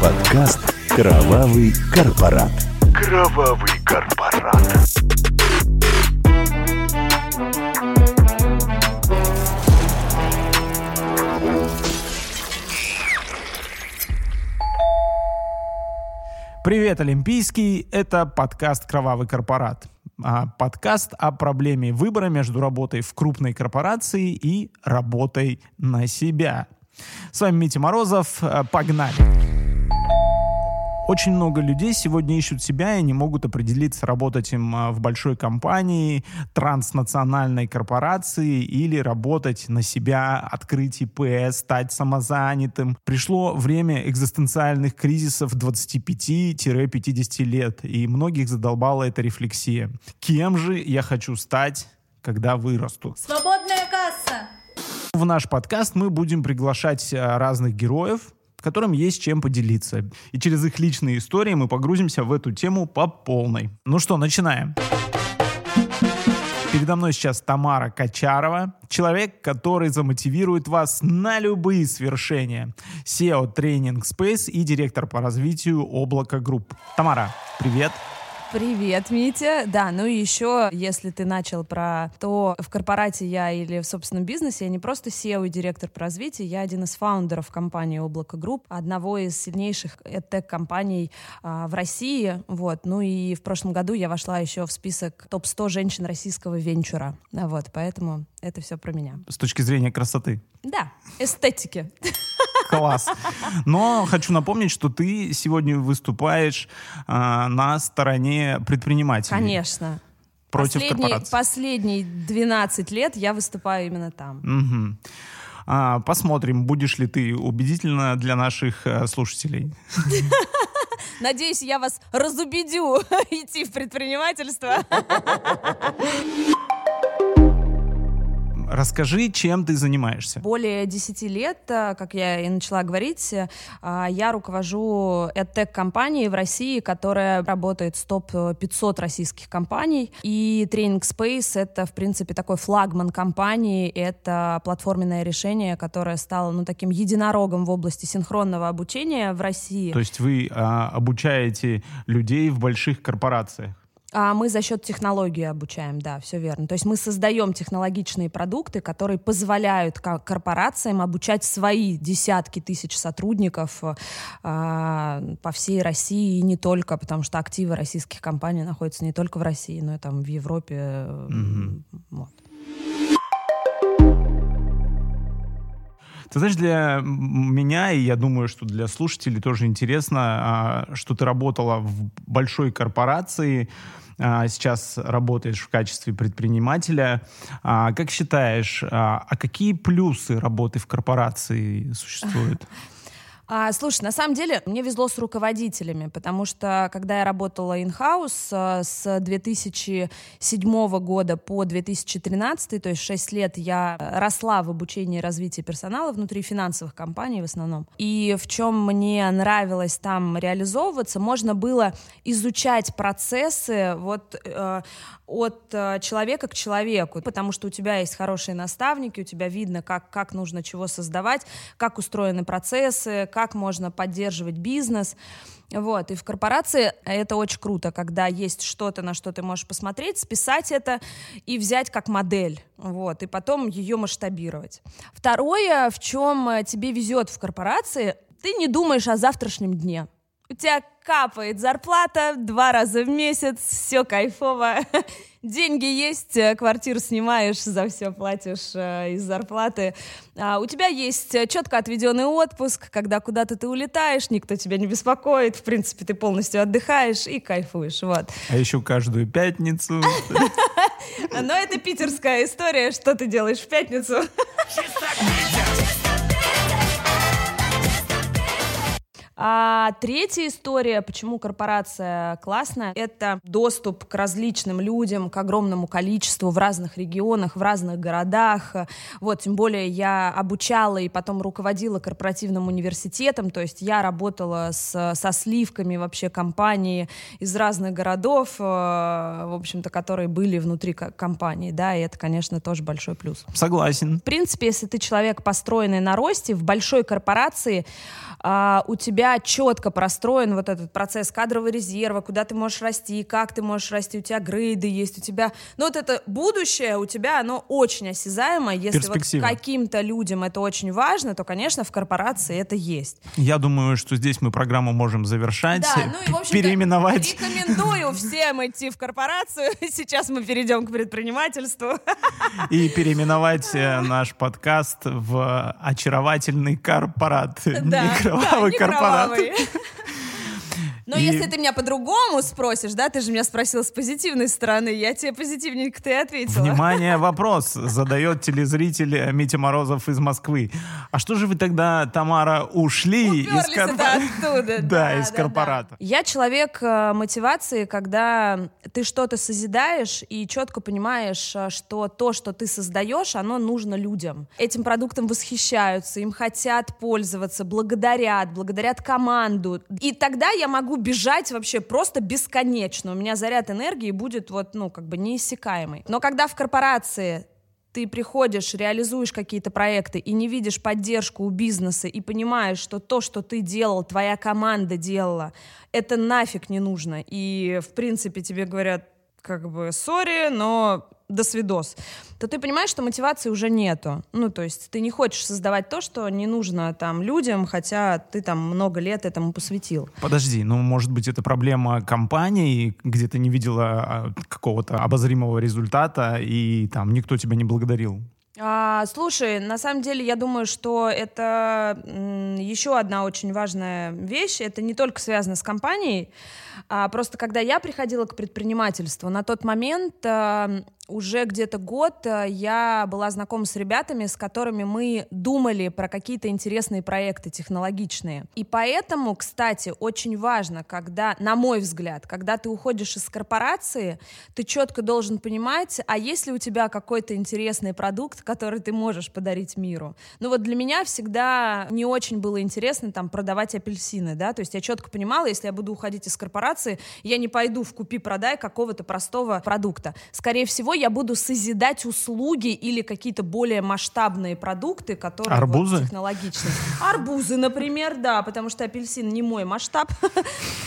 подкаст «Кровавый корпорат». Кровавый корпорат. Привет, Олимпийский! Это подкаст «Кровавый корпорат». А, подкаст о проблеме выбора между работой в крупной корпорации и работой на себя. С вами Митя Морозов. Э, Погнали! Очень много людей сегодня ищут себя и не могут определиться, работать им а, в большой компании, транснациональной корпорации или работать на себя, открыть ИП, стать самозанятым. Пришло время экзистенциальных кризисов 25-50 лет, и многих задолбала эта рефлексия. Кем же я хочу стать, когда вырасту? Свободная касса! В наш подкаст мы будем приглашать а, разных героев, которым есть чем поделиться. И через их личные истории мы погрузимся в эту тему по полной. Ну что, начинаем. Передо мной сейчас Тамара Качарова, человек, который замотивирует вас на любые свершения. CEO Training Space и директор по развитию Облако Групп. Тамара, привет. Привет, Митя. Да, ну и еще, если ты начал про то, в корпорате я или в собственном бизнесе, я не просто CEO и директор по развитию, я один из фаундеров компании Облако Групп, одного из сильнейших EdTech-компаний а, в России. Вот. Ну и в прошлом году я вошла еще в список топ-100 женщин российского венчура. Вот, поэтому это все про меня. С точки зрения красоты. Да, эстетики. Класс. Но хочу напомнить, что ты сегодня выступаешь а, на стороне предпринимателей. Конечно. Против Последний, корпораций. Последние 12 лет я выступаю именно там. Мгм. А, посмотрим, будешь ли ты убедительна для наших э, слушателей. Надеюсь, я вас разубедю идти в предпринимательство. Расскажи, чем ты занимаешься. Более 10 лет, э, как я и начала говорить, э, я руковожу EdTech-компанией в России, которая работает с топ-500 российских компаний. И Training Space — это, в принципе, такой флагман компании. Это платформенное решение, которое стало ну, таким единорогом в области синхронного обучения в России. То есть вы а, обучаете людей в больших корпорациях? А мы за счет технологии обучаем, да, все верно. То есть мы создаем технологичные продукты, которые позволяют ко- корпорациям обучать свои десятки тысяч сотрудников а, по всей России и не только, потому что активы российских компаний находятся не только в России, но и там в Европе. э, вот. Ты знаешь, для меня, и я думаю, что для слушателей тоже интересно, а, что ты работала в большой корпорации, а, сейчас работаешь в качестве предпринимателя. А, Как считаешь, а какие плюсы работы в корпорации существуют? А, слушай, на самом деле мне везло с руководителями, потому что когда я работала in-house э, с 2007 года по 2013, то есть 6 лет я росла в обучении и развитии персонала внутри финансовых компаний в основном. И в чем мне нравилось там реализовываться, можно было изучать процессы вот э, от э, человека к человеку, потому что у тебя есть хорошие наставники, у тебя видно, как, как нужно чего создавать, как устроены процессы, как можно поддерживать бизнес. Вот, и в корпорации это очень круто, когда есть что-то, на что ты можешь посмотреть, списать это и взять как модель, вот, и потом ее масштабировать. Второе, в чем э, тебе везет в корпорации, ты не думаешь о завтрашнем дне. У тебя капает зарплата два раза в месяц, все кайфово, деньги есть, э, квартиру снимаешь, за все платишь э, из зарплаты. А у тебя есть э, четко отведенный отпуск, когда куда-то ты улетаешь, никто тебя не беспокоит, в принципе, ты полностью отдыхаешь и кайфуешь, вот. А еще каждую пятницу. Но это питерская история, что ты делаешь в пятницу. А третья история, почему корпорация классная, это доступ к различным людям, к огромному количеству в разных регионах, в разных городах. Вот, тем более я обучала и потом руководила корпоративным университетом, то есть я работала с, со сливками вообще компании из разных городов, э, в общем-то, которые были внутри ко- компании, да, и это, конечно, тоже большой плюс. Согласен. В принципе, если ты человек, построенный на росте, в большой корпорации, а, у тебя четко четко простроен вот этот процесс кадрового резерва, куда ты можешь расти, как ты можешь расти, у тебя грейды есть, у тебя... Ну вот это будущее у тебя, оно очень осязаемо. Если вот каким-то людям это очень важно, то, конечно, в корпорации это есть. Я думаю, что здесь мы программу можем завершать, Да, ну и, в общем переименовать. Рекомендую всем идти в корпорацию. Сейчас мы перейдем к предпринимательству. и переименовать э, наш подкаст в очаровательный корпорат. Да, не да, корпорат. Кровавый. Но И- если ты меня по-другому спросишь, да, ты же меня спросил с позитивной стороны, я тебе позитивненько-то и ответила. Внимание, вопрос задает телезритель Митя Морозов из Москвы. А что же вы тогда, Тамара, ушли из Уперлись это корпората? оттуда. Да, из корпората. Я человек э, мотивации, когда ты что-то созидаешь и четко понимаешь, э, что то, что ты создаешь, оно нужно людям. Этим продуктом восхищаются, им хотят пользоваться, благодарят, благодарят команду. И тогда я могу бежать вообще просто бесконечно. У меня заряд энергии будет вот, ну, как бы неиссякаемый. Но когда в корпорации ты приходишь, реализуешь какие-то проекты и не видишь поддержку у бизнеса и понимаешь, что то, что ты делал, твоя команда делала, это нафиг не нужно. И, в принципе, тебе говорят, как бы, сори, но до свидос, то ты понимаешь, что мотивации уже нету. Ну, то есть ты не хочешь создавать то, что не нужно там людям, хотя ты там много лет этому посвятил. Подожди, ну, может быть, это проблема компании, где ты не видела а, какого-то обозримого результата, и там никто тебя не благодарил. А, слушай, на самом деле я думаю, что это еще одна очень важная вещь. Это не только связано с компанией. А, просто когда я приходила к предпринимательству, на тот момент а, уже где-то год а, я была знакома с ребятами, с которыми мы думали про какие-то интересные проекты технологичные. И поэтому, кстати, очень важно, когда, на мой взгляд, когда ты уходишь из корпорации, ты четко должен понимать, а есть ли у тебя какой-то интересный продукт, который ты можешь подарить миру. Ну вот для меня всегда не очень было интересно там продавать апельсины, да, то есть я четко понимала, если я буду уходить из корпорации, я не пойду в купи-продай какого-то простого продукта. Скорее всего, я буду созидать услуги или какие-то более масштабные продукты, которые вот Арбузы? технологичные. Арбузы, например, да, потому что апельсин не мой масштаб.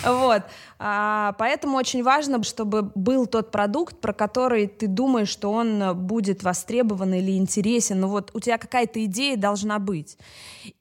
Вот. А, Поэтому очень важно, чтобы был тот продукт, про который ты думаешь, что он будет востребован или интересен. Ну вот у тебя какая-то идея должна быть.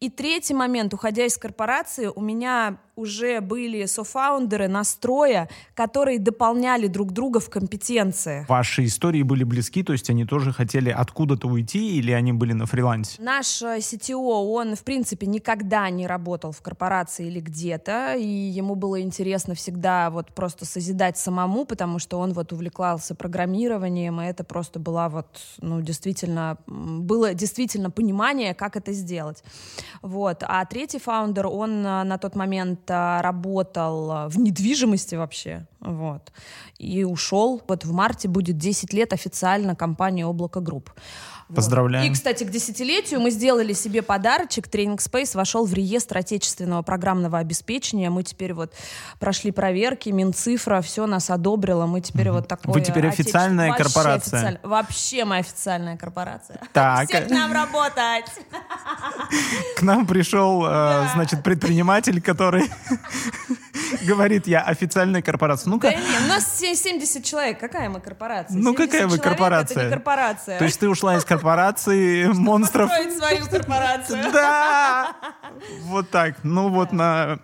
И третий момент, уходя из корпорации, у меня уже были софаундеры настроя, которые дополняли друг друга в компетенциях. Ваши истории были близки, то есть они тоже хотели откуда-то уйти, или они были на фрилансе? Наш э, CTO, он, в принципе, никогда не работал в корпорации или где-то, и ему было интересно всегда вот просто созидать самому, потому что он вот увлекался программированием, и это просто была вот, ну, действительно, было действительно понимание, как это сделать. Вот. А третий фаундер, он э, на тот момент работал в недвижимости вообще, вот, и ушел. Вот в марте будет 10 лет официально компании «Облако Групп». Вот. Поздравляем. И, кстати, к десятилетию мы сделали себе подарочек. Training Space вошел в реестр отечественного программного обеспечения. Мы теперь вот прошли проверки, Минцифра, все нас одобрило. Мы теперь вот такое... Вы теперь официальная отечество- Вообще корпорация. официаль- Вообще мы официальная корпорация. Так. Все к нам работать. К нам пришел, э, значит, предприниматель, который говорит, я официальная корпорация. Да Ну-ка, нет, у нас се- 70 человек. Какая мы корпорация? Ну, 70 какая вы корпорация? Это не корпорация. то есть ты ушла из корпорации монстров? Строить свою корпорацию. Да! Вот так. Ну вот на...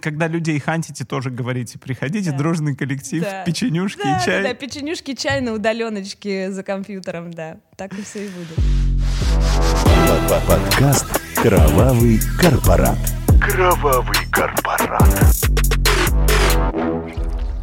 когда людей хантите, тоже говорите, приходите, дружный коллектив, печенюшки и чай. да, да, печенюшки, чай на удаленочке за компьютером, да. Так и все и будет. Подкаст «Кровавый корпорат». Кровавый корпорат.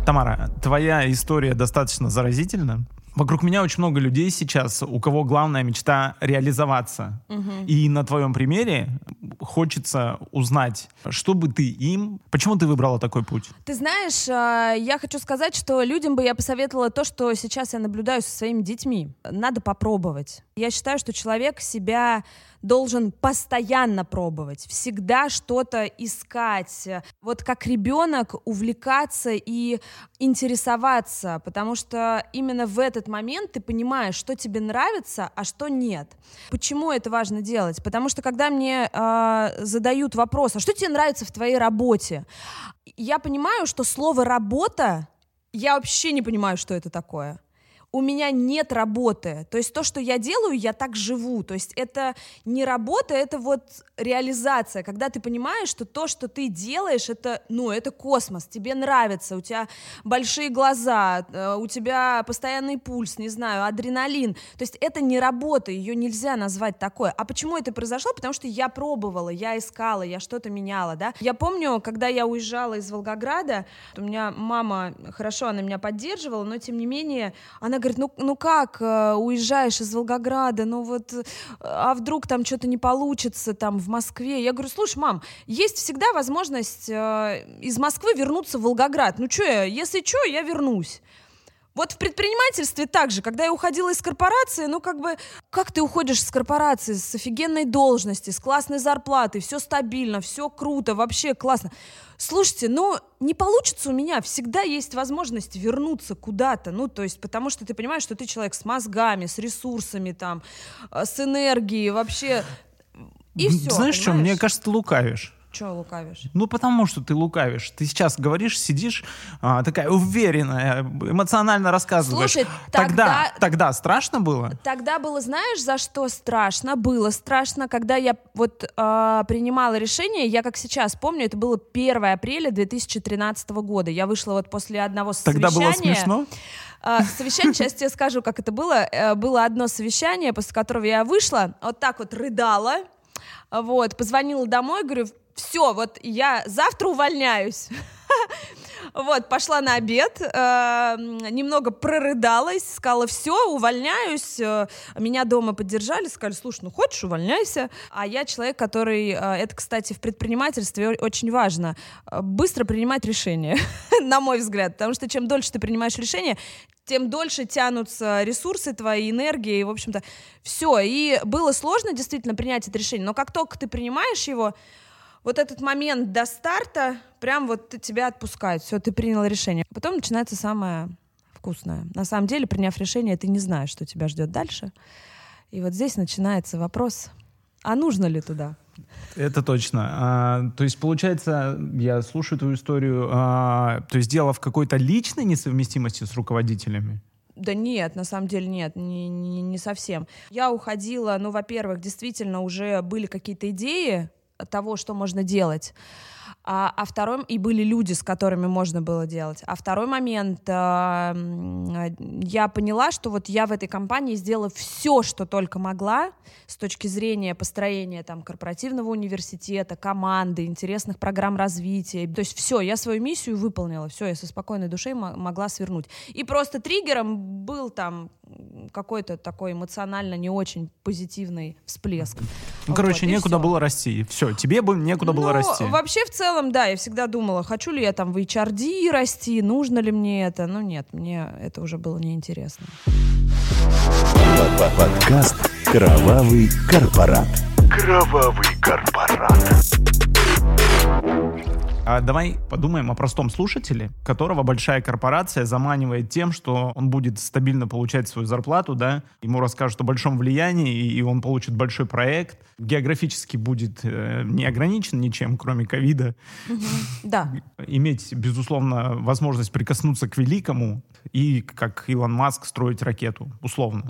Тамара, твоя история достаточно заразительна. Вокруг меня очень много людей сейчас, у кого главная мечта реализоваться. И на твоем примере хочется узнать, что бы ты им... Почему ты выбрала такой путь? Ты знаешь, а, я хочу сказать, что людям бы я посоветовала то, что сейчас я наблюдаю со своими детьми. Надо попробовать. Я считаю, что человек себя должен постоянно пробовать, всегда что-то искать. Вот как ребенок увлекаться и интересоваться, потому что именно в этот момент ты понимаешь, что тебе нравится, а что нет. Почему это важно делать? Потому что когда мне э, задают вопрос, а что тебе нравится в твоей работе, я понимаю, что слово работа, я вообще не понимаю, что это такое у меня нет работы. То есть то, что я делаю, я так живу. То есть это не работа, это вот реализация, когда ты понимаешь, что то, что ты делаешь, это, ну, это космос, тебе нравится, у тебя большие глаза, э, у тебя постоянный пульс, не знаю, адреналин. То есть это не работа, ее нельзя назвать такой. А почему это произошло? Потому что я пробовала, я искала, я что-то меняла, да. Я помню, когда я уезжала из Волгограда, у меня мама, хорошо, она меня поддерживала, но тем не менее, она говорит, ну, ну как, э, уезжаешь из Волгограда, ну вот, э, а вдруг там что-то не получится там в Москве? Я говорю, слушай, мам, есть всегда возможность э, из Москвы вернуться в Волгоград. Ну что я, если что, я вернусь. Вот в предпринимательстве также, когда я уходила из корпорации, ну как бы, как ты уходишь из корпорации с офигенной должности, с классной зарплатой, все стабильно, все круто, вообще классно. Слушайте, ну не получится у меня, всегда есть возможность вернуться куда-то, ну то есть потому что ты понимаешь, что ты человек с мозгами, с ресурсами там, э, с энергией, вообще, и все. Знаешь что, мне кажется, ты лукавишь. Чего лукавишь? Ну, потому что ты лукавишь. Ты сейчас говоришь, сидишь а, такая уверенная, эмоционально рассказываешь. Слушай, тогда, тогда... тогда страшно было? Тогда было, знаешь, за что страшно? Было страшно, когда я вот э, принимала решение, я как сейчас помню, это было 1 апреля 2013 года. Я вышла вот после одного совещания. Тогда было смешно? Uh, совещание, сейчас тебе скажу, как это было. Uh, было одно совещание, после которого я вышла, вот так вот рыдала, вот, позвонила домой, говорю, все, вот я завтра увольняюсь. Вот, пошла на обед, э, немного прорыдалась, сказала, все, увольняюсь. Э, меня дома поддержали, сказали, слушай, ну хочешь, увольняйся. А я человек, который, э, это, кстати, в предпринимательстве очень важно, э, быстро принимать решения, на мой взгляд, потому что чем дольше ты принимаешь решение, тем дольше тянутся ресурсы твои, энергии, и, в общем-то, все. И было сложно действительно принять это решение, но как только ты принимаешь его, вот этот момент до старта, прям вот тебя отпускают, все, ты принял решение. Потом начинается самое вкусное. На самом деле, приняв решение, ты не знаешь, что тебя ждет дальше. И вот здесь начинается вопрос, а нужно ли туда? Это точно. А, то есть, получается, я слушаю твою историю, а, то есть дело в какой-то личной несовместимости с руководителями? Да нет, на самом деле нет, не, не, не совсем. Я уходила, ну, во-первых, действительно уже были какие-то идеи, того, что можно делать. А, а второй, и были люди, с которыми можно было делать. А второй момент, а, я поняла, что вот я в этой компании сделала все, что только могла с точки зрения построения там корпоративного университета, команды, интересных программ развития. То есть все, я свою миссию выполнила, все, я со спокойной душой могла свернуть. И просто триггером был там какой-то такой эмоционально не очень позитивный всплеск. Ну, короче, вот, некуда было расти. Все, тебе бы некуда ну, было расти. Вообще, в целом, да, я всегда думала, хочу ли я там в HRD расти, нужно ли мне это. Ну, нет, мне это уже было неинтересно. Подкаст «Кровавый корпорат». Кровавый корпорат. А давай подумаем о простом слушателе, которого большая корпорация заманивает тем, что он будет стабильно получать свою зарплату, да, ему расскажут о большом влиянии, и он получит большой проект, географически будет э, не ограничен ничем, кроме ковида. Да. Иметь, безусловно, возможность прикоснуться к великому и, как Илон Маск, строить ракету, условно.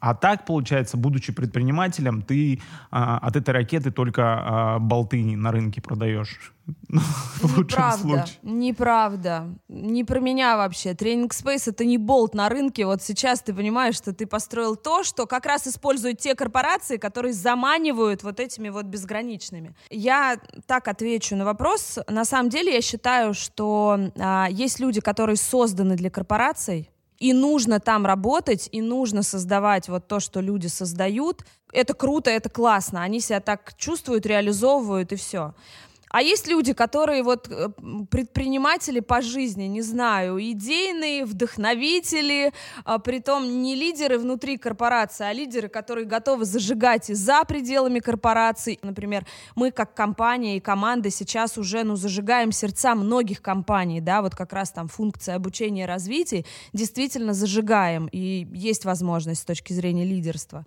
А так, получается, будучи предпринимателем, ты а, от этой ракеты только а, болты на рынке продаешь. В лучшем Неправда, случае. неправда. Не про меня вообще. Тренинг Space это не болт на рынке. Вот сейчас ты понимаешь, что ты построил то, что как раз используют те корпорации, которые заманивают вот этими вот безграничными. Я так отвечу на вопрос. На самом деле я считаю, что а, есть люди, которые созданы для корпораций, и нужно там работать, и нужно создавать вот то, что люди создают. Это круто, это классно. Они себя так чувствуют, реализовывают, и все. А есть люди, которые вот э, предприниматели по жизни, не знаю, идейные, вдохновители, а, притом не лидеры внутри корпорации, а лидеры, которые готовы зажигать и за пределами корпораций. Например, мы как компания и команда сейчас уже, ну, зажигаем сердца многих компаний, да, вот как раз там функция обучения и развития действительно зажигаем, и есть возможность с точки зрения лидерства.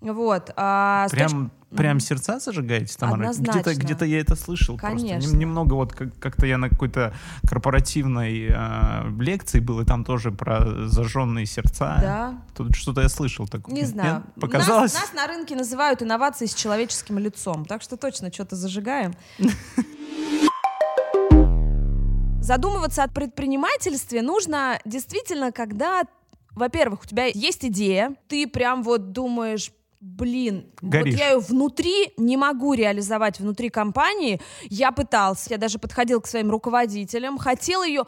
Вот. А прям, прям сердца зажигаете, Тамара? Где-то, где-то я это слышал. Конечно. Просто. Немного вот как- как-то я на какой-то корпоративной э, лекции был, и там тоже про зажженные сердца. Да. Тут что-то я слышал такое. Не знаю. Нет? Показалось? Нас, нас на рынке называют инновации с человеческим лицом, так что точно что-то зажигаем. Задумываться о предпринимательстве нужно действительно, когда во-первых, у тебя есть идея, ты прям вот думаешь, блин, Горишь. вот я ее внутри не могу реализовать внутри компании. Я пытался, я даже подходил к своим руководителям, хотел ее,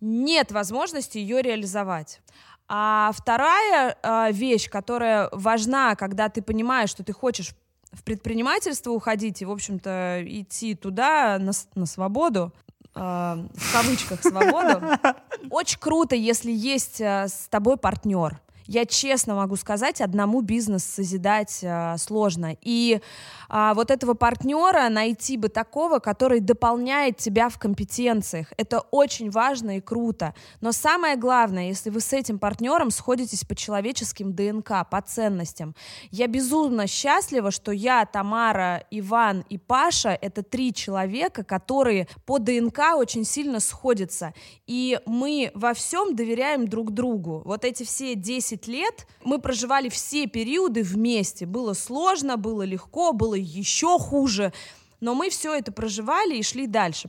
нет возможности ее реализовать. А вторая э, вещь, которая важна, когда ты понимаешь, что ты хочешь в предпринимательство уходить и, в общем-то, идти туда на, на свободу, э, в кавычках свободу, очень круто, если есть э, с тобой партнер я честно могу сказать, одному бизнес созидать э, сложно. И э, вот этого партнера найти бы такого, который дополняет тебя в компетенциях. Это очень важно и круто. Но самое главное, если вы с этим партнером сходитесь по человеческим ДНК, по ценностям. Я безумно счастлива, что я, Тамара, Иван и Паша — это три человека, которые по ДНК очень сильно сходятся. И мы во всем доверяем друг другу. Вот эти все 10 10 лет мы проживали все периоды вместе. Было сложно, было легко, было еще хуже. Но мы все это проживали и шли дальше.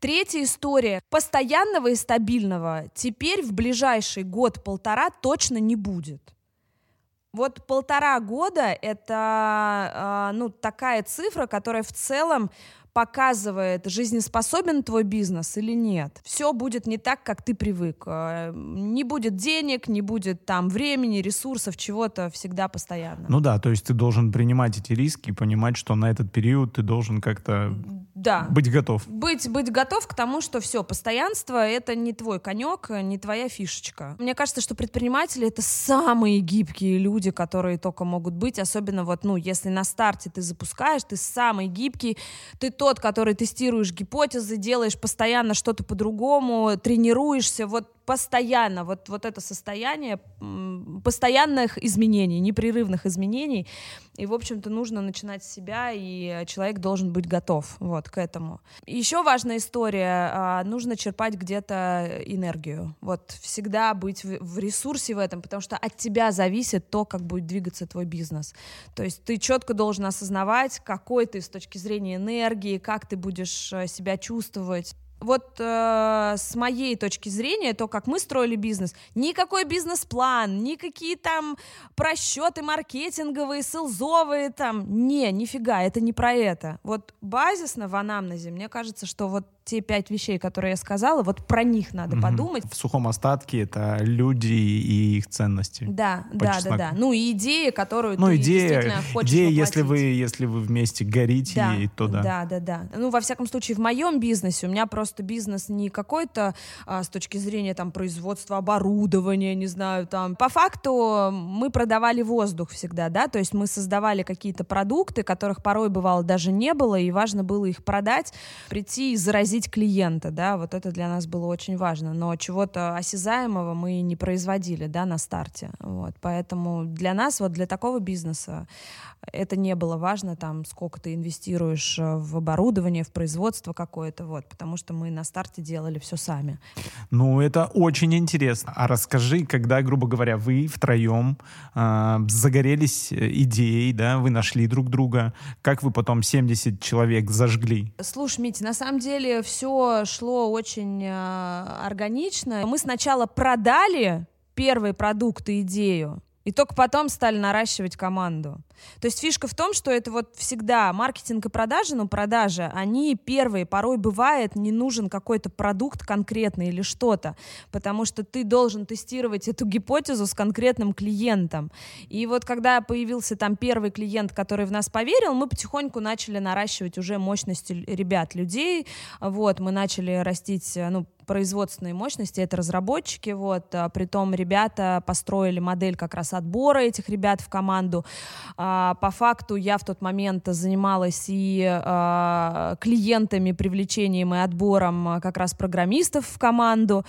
Третья история. Постоянного и стабильного теперь в ближайший год-полтора точно не будет. Вот полтора года это э, ну, такая цифра, которая в целом показывает, жизнеспособен твой бизнес или нет. Все будет не так, как ты привык. Э, не будет денег, не будет там времени, ресурсов, чего-то всегда постоянно. Ну да, то есть ты должен принимать эти риски и понимать, что на этот период ты должен как-то да. быть готов. Быть, быть готов к тому, что все, постоянство — это не твой конек, не твоя фишечка. Мне кажется, что предприниматели — это самые гибкие люди, которые только могут быть, особенно вот, ну, если на старте ты запускаешь, ты самый гибкий, ты тот, который тестируешь гипотезы, делаешь постоянно что-то по-другому, тренируешься, вот постоянно, вот, вот это состояние постоянных изменений, непрерывных изменений, и, в общем-то, нужно начинать с себя, и человек должен быть готов вот, к этому. Еще важная история, а, нужно черпать где-то энергию, вот, всегда быть в, ресурсе в этом, потому что от тебя зависит то, как будет двигаться твой бизнес. То есть ты четко должен осознавать, какой ты с точки зрения энергии, как ты будешь э, себя чувствовать, вот э, с моей точки зрения, то, как мы строили бизнес, никакой бизнес-план, никакие там просчеты маркетинговые, селзовые там, не, нифига, это не про это. Вот базисно в анамнезе, мне кажется, что вот те пять вещей, которые я сказала, вот про них надо угу. подумать. В сухом остатке это люди и их ценности. Да, да, чесноку. да, да. Ну и идея, которую ну, ты идея, действительно хочешь идея, воплотить. если вы, если вы вместе горите, да, то да. Да, да, да. Ну, во всяком случае, в моем бизнесе у меня просто бизнес не какой-то а, с точки зрения там производства оборудования, не знаю, там. По факту мы продавали воздух всегда, да, то есть мы создавали какие-то продукты, которых порой бывало даже не было, и важно было их продать, прийти и заразить поразить клиента, да, вот это для нас было очень важно, но чего-то осязаемого мы не производили, да, на старте, вот, поэтому для нас, вот для такого бизнеса это не было важно, там, сколько ты инвестируешь э, в оборудование, в производство какое-то, вот, потому что мы на старте делали все сами. Ну, это очень интересно. А расскажи, когда, грубо говоря, вы втроем э, загорелись э, идеей, да, вы нашли друг друга, как вы потом 70 человек зажгли? Слушай, Митя, на самом деле все шло очень э, органично. Мы сначала продали первый продукт и идею, И только потом стали наращивать команду. То есть фишка в том, что это вот всегда маркетинг и продажи, ну продажи, они первые, порой бывает не нужен какой-то продукт конкретный или что-то, потому что ты должен тестировать эту гипотезу с конкретным клиентом. И вот когда появился там первый клиент, который в нас поверил, мы потихоньку начали наращивать уже мощности ребят, людей, вот, мы начали растить, ну, производственные мощности, это разработчики, вот, а, притом ребята построили модель как раз отбора этих ребят в команду. А, по факту я в тот момент занималась и а, клиентами, привлечением и отбором а, как раз программистов в команду,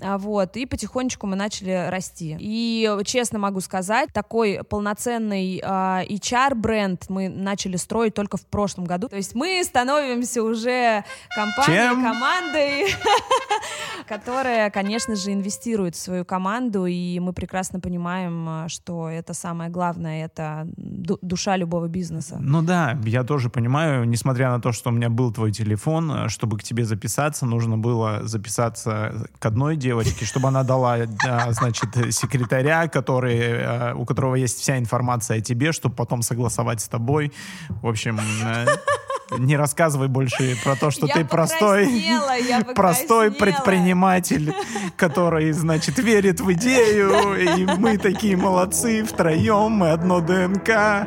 вот, и потихонечку мы начали расти. И честно могу сказать, такой полноценный а, HR-бренд мы начали строить только в прошлом году. То есть мы становимся уже компанией, Чем? командой, которая, конечно же, инвестирует в свою команду, и мы прекрасно понимаем, а, что это самое главное, это ду- душа любого бизнеса. Ну да, я тоже понимаю, несмотря на то, что у меня был твой телефон, э, чтобы к тебе записаться, нужно было записаться к одной девочке, чтобы она дала, да, значит, секретаря, который, э, у которого есть вся информация о тебе, чтобы потом согласовать с тобой. В общем, э, не рассказывай больше про то, что Я ты простой, простой предприниматель, который, значит, верит в идею, и мы такие молодцы втроем, мы одно ДНК,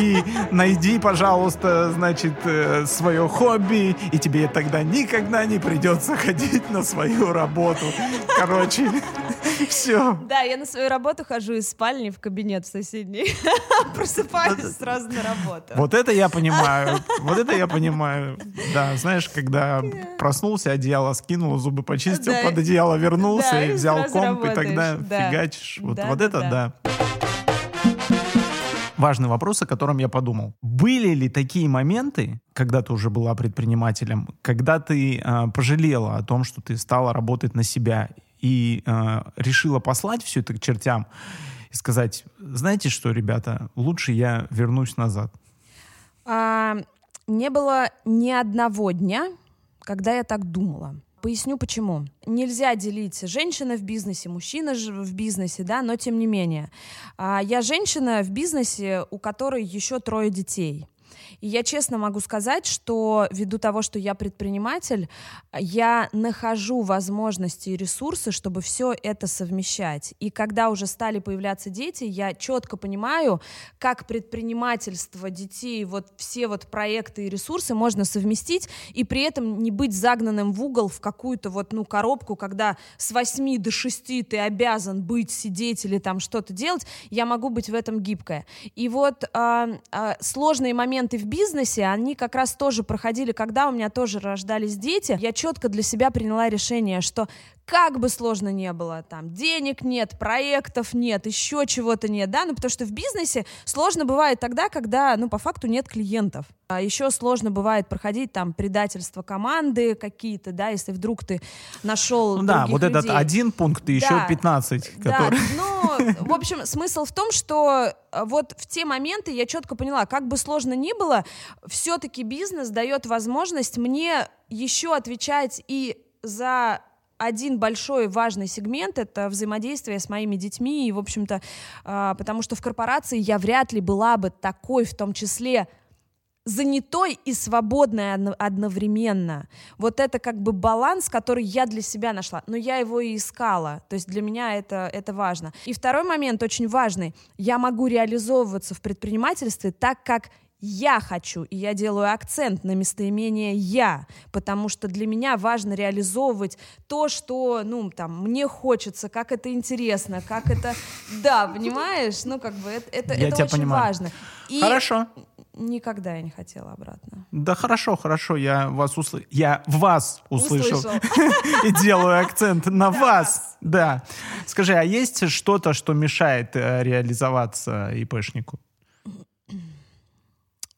и найди, пожалуйста, значит, э, свое хобби, и тебе тогда никогда не придется ходить на свою работу. Короче, все. Да, я на свою работу хожу из спальни в кабинет в соседний. Просыпаюсь сразу на работу. Вот это я понимаю, вот это я понимаю. Да, знаешь, когда проснулся, одеяло скинул, зубы почистил, под одеяло вернулся и взял комп, и тогда фигачишь. Вот, это да. да. Важный вопрос, о котором я подумал. Были ли такие моменты, когда ты уже была предпринимателем, когда ты э, пожалела о том, что ты стала работать на себя и э, решила послать все это к чертям и сказать, знаете что, ребята, лучше я вернусь назад? А, не было ни одного дня, когда я так думала. Поясню почему. Нельзя делить женщина в бизнесе, мужчина ж- в бизнесе, да, но тем не менее. А, я женщина в бизнесе, у которой еще трое детей. И я честно могу сказать, что ввиду того, что я предприниматель, я нахожу возможности и ресурсы, чтобы все это совмещать. И когда уже стали появляться дети, я четко понимаю, как предпринимательство детей, вот все вот проекты и ресурсы можно совместить, и при этом не быть загнанным в угол в какую-то вот, ну, коробку, когда с 8 до 6 ты обязан быть, сидеть или там что-то делать, я могу быть в этом гибкая. И вот а, а, сложные моменты в бизнесе, они как раз тоже проходили, когда у меня тоже рождались дети, я четко для себя приняла решение, что как бы сложно не было, там, денег нет, проектов нет, еще чего-то нет, да, ну, потому что в бизнесе сложно бывает тогда, когда, ну, по факту нет клиентов. А еще сложно бывает проходить там предательство команды какие-то, да, если вдруг ты нашел Ну да, вот этот людей. один пункт и еще Да. 15, Да, который... ну, в общем, смысл в том, что э, вот в те моменты я четко поняла, как бы сложно ни было, все-таки бизнес дает возможность мне еще отвечать и за один большой важный сегмент — это взаимодействие с моими детьми, и, в общем-то, а, потому что в корпорации я вряд ли была бы такой, в том числе, занятой и свободной одно- одновременно. Вот это как бы баланс, который я для себя нашла, но я его и искала. То есть для меня это, это важно. И второй момент очень важный. Я могу реализовываться в предпринимательстве так, как я хочу, и я делаю акцент на местоимение «я», потому что для меня важно реализовывать то, что, ну, там, мне хочется, как это интересно, как это... Да, понимаешь? Ну, как бы это, это, Я это тебя очень понимаю. важно. И Хорошо. никогда я не хотела обратно. Да хорошо, хорошо, я вас услышал. Я вас услышал. Услышал. И делаю акцент на вас. Да. Скажи, а есть что-то, что мешает э, реализоваться ИПшнику?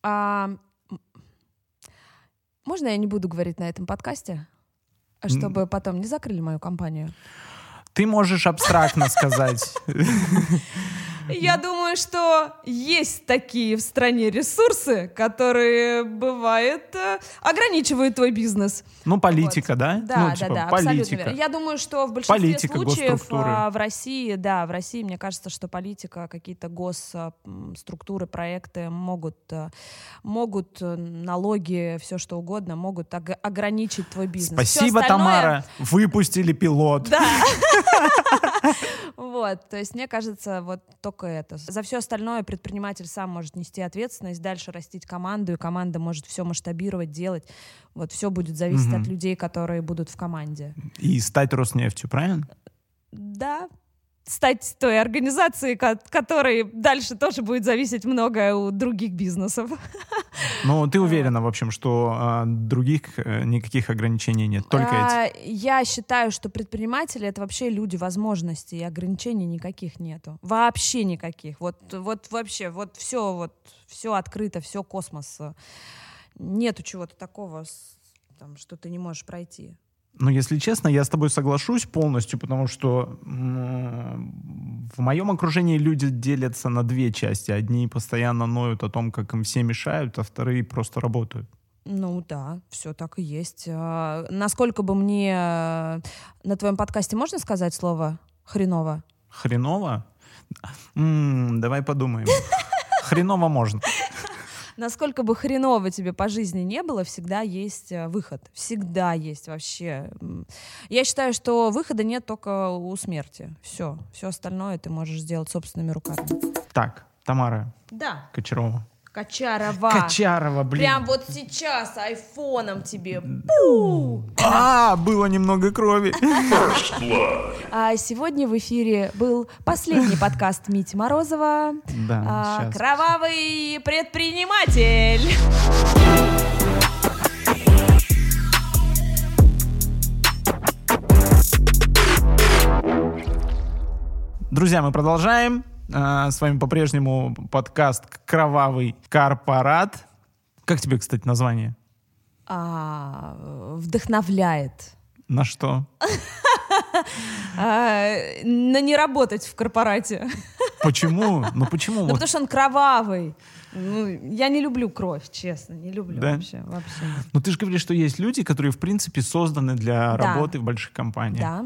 А, м, можно я не буду говорить на этом подкасте? А Чтобы потом не закрыли мою компанию. Ты можешь абстрактно сказать. Я думаю, думаю, что есть такие в стране ресурсы, которые, бывает, э, ограничивают твой бизнес. Ну, политика, да? Да, ну, типа, да, да, абсолютно политика. верно. Я думаю, что в большинстве Политика, случаев а, в России, да, в России, мне кажется, что политика, какие-то госструктуры, проекты могут, а, могут э, налоги, все что угодно, могут ог- ограничить твой бизнес. Спасибо, остальное- Тамара. Выпустили пилот. Да. Вот, то есть мне кажется, вот только это. За все остальное предприниматель сам может нести ответственность, дальше растить команду, и команда может все масштабировать, делать. Вот все будет зависеть Мгм. от людей, которые будут в команде. И стать Роснефтью, правильно? Да, стать той организацией, ко- которой дальше тоже будет зависеть многое у других бизнесов. Ну, ты уверена, в общем, что а, других э, никаких ограничений нет, только эти. А, Я считаю, что предприниматели это вообще люди возможностей, и ограничений никаких нету. Вообще никаких. Вот, вот вообще, вот все, вот все открыто, все космос. Нету чего-то такого, там, что ты не можешь пройти. Ну, если честно, я с тобой соглашусь полностью, потому что в моем окружении люди делятся на две части. Одни постоянно ноют о том, как им все мешают, а вторые просто работают. Ну да, все так и есть. А, Насколько бы мне э, на твоем подкасте можно сказать слово хреново? Хреново? М, давай подумаем. Хреново можно. Насколько бы хреново тебе по жизни не было, всегда есть э, выход. Всегда есть вообще. Я считаю, что выхода нет только у смерти. Все. Все остальное ты можешь сделать собственными руками. Так, Тамара Да. Кочарова. Качарова. Качарова, блин. Прям вот сейчас айфоном тебе. А, было немного крови. А сегодня в эфире был последний подкаст Мити Морозова. Да, А. Кровавый предприниматель. Друзья, мы продолжаем. А, С вами по-прежнему подкаст «Кровавый корпорат». Как тебе, кстати, название? А, вдохновляет. На что? А, на не работать в корпорате. Почему? Ну почему? Ну, потому что он кровавый. Ну, я не люблю кровь, честно, не люблю Да? вообще. вообще. Ну ты же говоришь, что есть люди, которые, в принципе, созданы для Да. работы в больших компаниях. Да.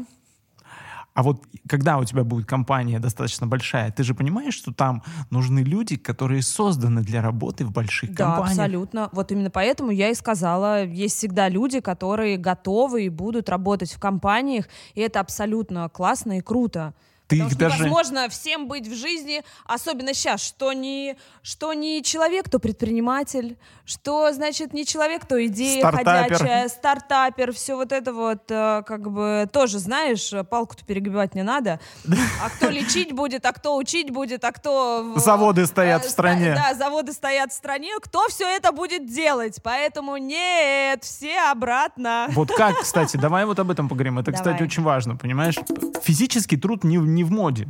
А вот когда у тебя будет компания достаточно большая, ты же понимаешь, что там нужны люди, которые созданы для работы в больших Да, компаниях? абсолютно. Вот именно поэтому я и сказала, есть всегда люди, которые готовы и будут работать в компаниях, и это абсолютно классно и круто. Ты Потому их что даже... невозможно всем быть в жизни, особенно сейчас, что не, что не человек, то предприниматель, что, значит, не человек, то идея Стартапер. ходячая, стартапер, все вот это вот, э, как бы, тоже, знаешь, палку-то перегибать не надо. А кто лечить будет, а кто учить будет, а кто... в- Заводы стоят э, в стране. Да, заводы стоят в стране. Кто все это будет делать? Поэтому нет, все обратно. Вот как, кстати, давай вот об этом поговорим. Это, кстати, Давай. очень важно, понимаешь? Физический труд не, в- не в моде.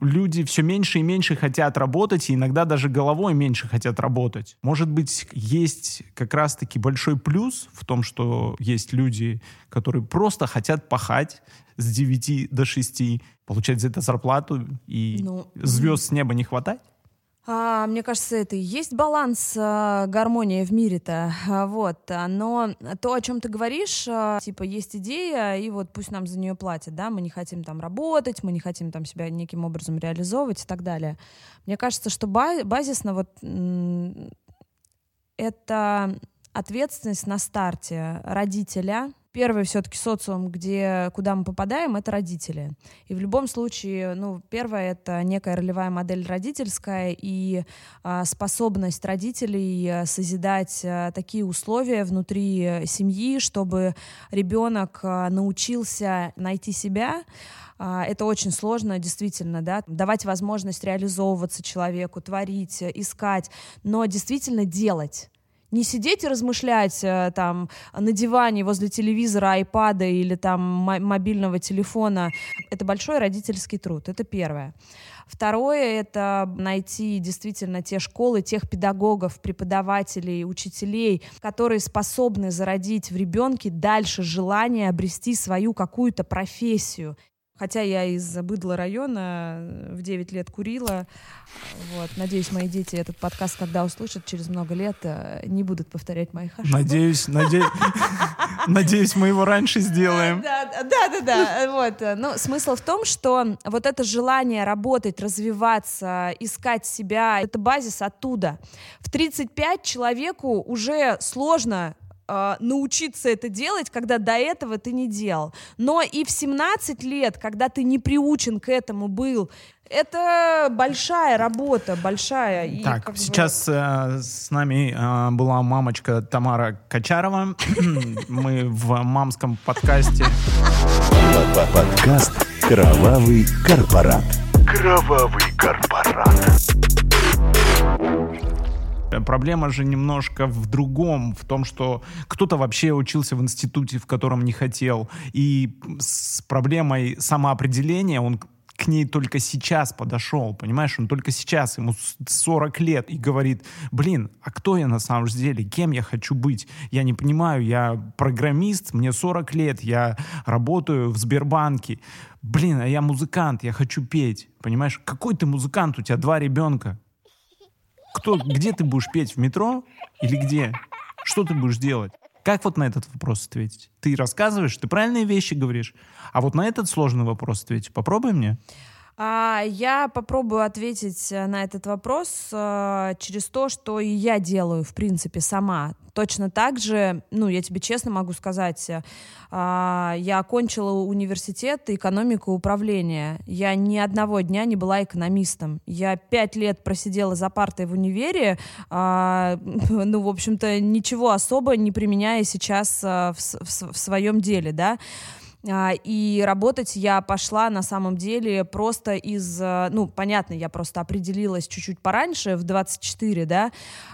Люди все меньше и меньше хотят работать, и иногда даже головой меньше хотят работать. Может быть, есть как раз-таки большой плюс в том, что есть люди, которые просто хотят пахать с 9 до 6, получать за это зарплату, и Ну, звезд с неба не хватать. А, мне кажется, это и есть баланс, а, гармония в мире-то. А, Вот. Но то, о чем ты говоришь, а, типа, есть идея, и вот пусть нам за нее платят, да, мы не хотим там работать, мы не хотим там себя неким образом реализовывать и так далее. Мне кажется, что ба- базисно вот это ответственность на старте родителя. Первый все-таки социум, где, куда мы попадаем, это родители. И в любом случае, ну, первое — это некая ролевая модель родительская и а, способность родителей а, созидать а, такие условия внутри э, семьи, чтобы ребенок а, научился найти себя, а, это очень сложно, действительно, да, давать возможность реализовываться человеку, творить, э, искать, но действительно делать. Не сидеть и размышлять э, там на диване возле телевизора, айпада или там мо- мобильного телефона. Это большой родительский труд. Это первое. Второе — это найти действительно те школы, тех педагогов, преподавателей, учителей, которые способны зародить в ребенке дальше желание обрести свою какую-то профессию. Хотя я из быдла района э, в 9 лет курила. Вот. Надеюсь, мои дети этот подкаст, когда услышат через много лет, э, не будут повторять моих ошибок. Надеюсь, надеюсь, надеюсь, мы его раньше сделаем. Да, да, да, да. Вот. Ну, смысл в том, что вот это желание работать, развиваться, искать себя, это базис оттуда. В 35 человеку уже сложно э, научиться это делать, когда до этого ты не делал. Но и в 17 лет, когда ты не приучен к этому был, это большая работа, большая. И Так, как бы- сейчас э, с нами э, была мамочка Тамара Качарова. Мы в мамском подкасте. Подкаст «Кровавый корпорат». Кровавый корпорат. Проблема же немножко в другом, в том, что кто-то вообще учился в институте, в котором не хотел, и с проблемой самоопределения он к- ней только сейчас подошел, понимаешь, он только сейчас, ему с- 40 лет, и говорит, блин, а кто я на самом деле, кем я хочу быть? Я не понимаю, я программист, мне 40 лет, я работаю в Сбербанке, блин, а я музыкант, я хочу петь, понимаешь, какой ты музыкант, у тебя два ребенка, кто, где ты будешь петь? В метро? Или где? Что ты будешь делать? Как вот на этот вопрос ответить? Ты рассказываешь, ты правильные вещи говоришь, а вот на этот сложный вопрос ответить. Попробуй мне. А, я попробую ответить э, на этот вопрос э, через то, что и я делаю, в принципе, сама. Точно так же, ну, я тебе честно могу сказать, э, а, я окончила университет экономику управления. Я ни одного дня не была экономистом. Я пять лет просидела за партой в универе, а, ну, в общем-то, ничего особо не применяя сейчас в своем деле, да. А, И работать я пошла на самом деле просто из, э, ну, понятно, я просто определилась чуть-чуть пораньше, в 24, да,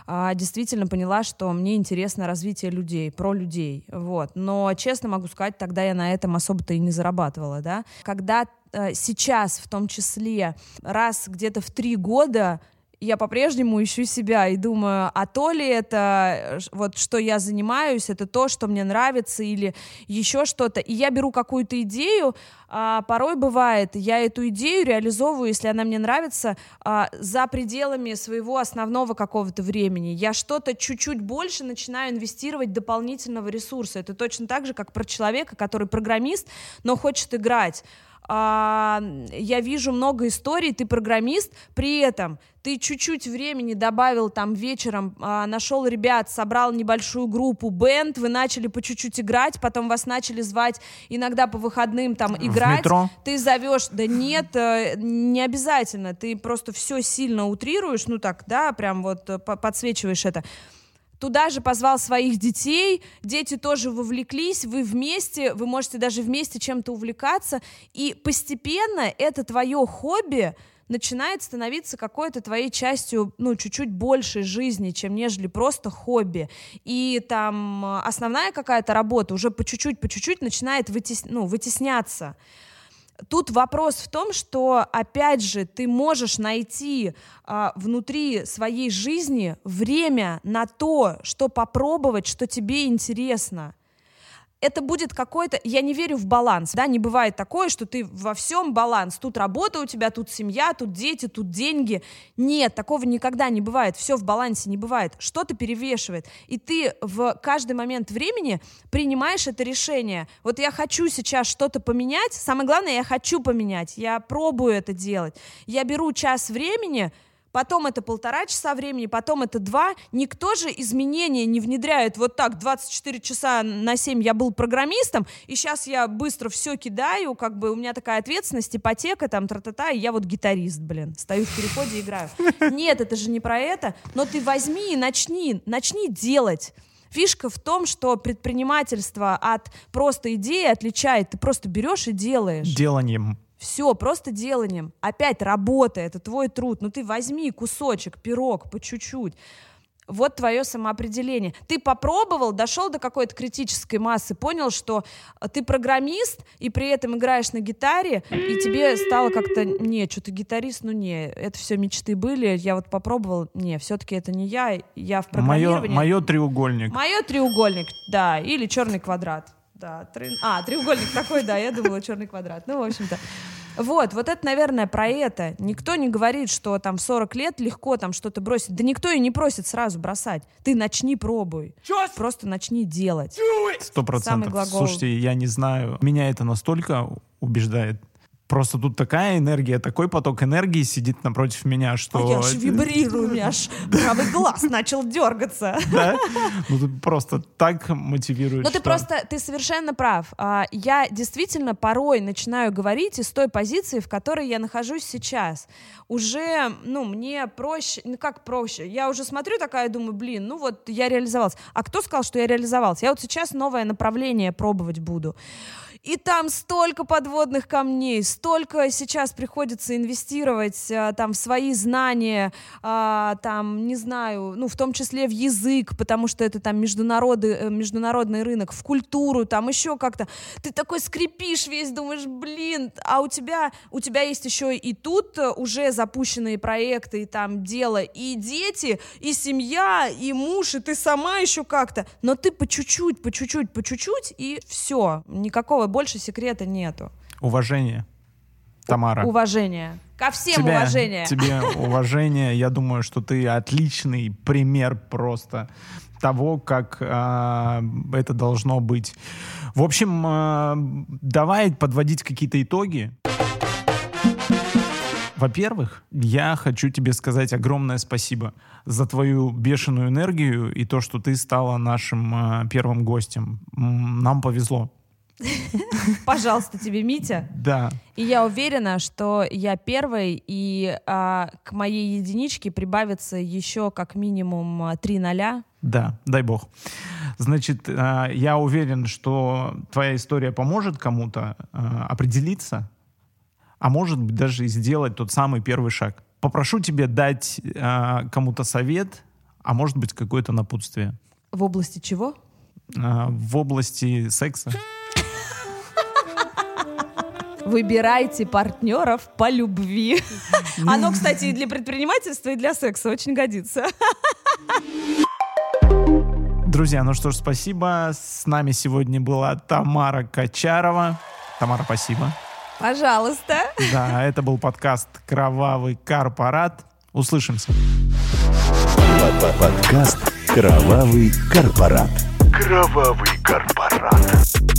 а, действительно поняла, что мне интересно развитие людей, про людей, вот. Но, честно могу сказать, тогда я на этом особо-то и не зарабатывала, да. Когда э, сейчас, в том числе, раз где-то в три года я по-прежнему ищу себя и думаю, а то ли это э, вот что я занимаюсь, это то, что мне нравится или еще что-то. И я беру какую-то идею, а порой бывает, я эту идею реализовываю, если она мне нравится, а, за пределами своего основного какого-то времени. Я что-то чуть-чуть больше начинаю инвестировать дополнительного ресурса. Это точно так же, как про человека, который программист, но хочет играть. А, я вижу много историй, ты программист, при этом ты чуть-чуть времени добавил там вечером, а, нашел ребят, собрал небольшую группу, бенд, вы начали по чуть-чуть играть, потом вас начали звать иногда по выходным там играть. метро? Ты зовешь, да нет, э, не обязательно, ты просто все сильно утрируешь, ну так, да, прям вот э, по- подсвечиваешь это. Туда же позвал своих детей, дети тоже вовлеклись, вы вместе, вы можете даже вместе чем-то увлекаться, и постепенно это твое хобби начинает становиться какой-то твоей частью, ну, чуть-чуть большей жизни, чем нежели просто хобби. И там э, основная какая-то работа уже по чуть-чуть, по чуть-чуть начинает вытес- ну, вытесняться. Тут вопрос в том, что, опять же, ты можешь найти а, внутри своей жизни время на то, что попробовать, что тебе интересно. Это будет какой-то... Я не верю в баланс, да, не бывает такое, что ты во всем баланс. Тут работа у тебя, тут семья, тут дети, тут деньги. Нет, такого никогда не бывает. Все в балансе не бывает. Что-то перевешивает. И ты в каждый момент времени принимаешь это решение. Вот я хочу сейчас что-то поменять. Самое главное, я хочу поменять. Я пробую это делать. Я беру час времени, Потом это полтора часа времени, потом это два. Никто же изменения не внедряет вот так 24 часа на 7 я был программистом, и сейчас я быстро все кидаю, как бы у меня такая ответственность, ипотека, там, тра-та-та, и я вот гитарист, блин, стою в переходе и играю. Нет, это же не про это, но ты возьми и начни, начни делать. Фишка в том, что предпринимательство от просто идеи отличает. Ты просто берешь и делаешь. Деланием. Все, просто деланием. Опять работа, это твой труд. Ну ты возьми кусочек, пирог, по чуть-чуть. Вот твое самоопределение. Ты попробовал, дошел до какой-то критической массы, понял, что э, ты программист, и при этом играешь на гитаре, и тебе стало как-то, не, что-то гитарист, ну не, это все мечты были, я вот попробовал, не, все-таки это не я, я в Мое, программировании. мое треугольник. Мое треугольник, да, или черный квадрат. Да, три... А, треугольник такой, да, я думала, черный квадрат. Ну, в общем-то. Вот, вот это, наверное, про это. Никто не говорит, что там в 40 лет легко там что-то бросить. Да никто и не просит сразу бросать. Ты начни, пробуй. Просто начни делать. Сто Самый процентов. глагол. Слушайте, я не знаю, меня это настолько убеждает. Просто тут такая энергия, такой поток энергии сидит напротив меня, что... А я аж вибрирую, у меня аж правый глаз начал дергаться. Да? Ну, ты просто так мотивирует. Ну, ты просто, ты совершенно прав. А, Я действительно порой начинаю говорить из той позиции, в которой я нахожусь сейчас. Уже, ну, мне проще, ну, как проще? Я уже смотрю такая, думаю, блин, ну вот я реализовалась. А кто сказал, что я реализовалась? Я вот сейчас новое направление пробовать буду. И там столько подводных камней, столько сейчас приходится инвестировать а, там в свои знания, а, там, не знаю, ну, в том числе в язык, потому что это там международный, э, международный рынок, в культуру, там еще как-то. Ты такой скрипишь весь, думаешь, блин, а у тебя, у тебя есть еще и тут э, уже запущенные проекты, и там дело, и дети, и семья, и муж, и ты сама еще как-то. Но ты по чуть-чуть, по чуть-чуть, по чуть-чуть, и все. Никакого больше секрета нету. Уважение. Тамара. Уважение. Ко всем Тебе- уважение. Тебе уважение. Я думаю, что ты отличный пример просто того, как а, это должно быть. В общем, а, давай подводить какие-то итоги. Во-первых, я хочу тебе сказать огромное спасибо за твою бешеную энергию и то, что ты стала нашим а, первым гостем. Нам повезло. Пожалуйста, тебе, Митя. Да. И я уверена, что я первой, и а, к моей единичке прибавится еще как минимум а, три ноля. Да, дай бог. Значит, э, я уверен, что твоя история поможет кому-то э, определиться, а может быть даже и сделать тот самый первый шаг. Попрошу тебя дать э, кому-то совет, а может быть какое-то напутствие В области чего? э, в области секса. Выбирайте партнеров по любви. Оно, кстати, и для предпринимательства, и для секса очень годится. Друзья, ну что ж, спасибо. С нами сегодня была Тамара Качарова. Тамара, спасибо. Пожалуйста. Да, это был подкаст «Кровавый корпорат». Услышимся. Подкаст «Кровавый корпорат». Кровавый корпорат.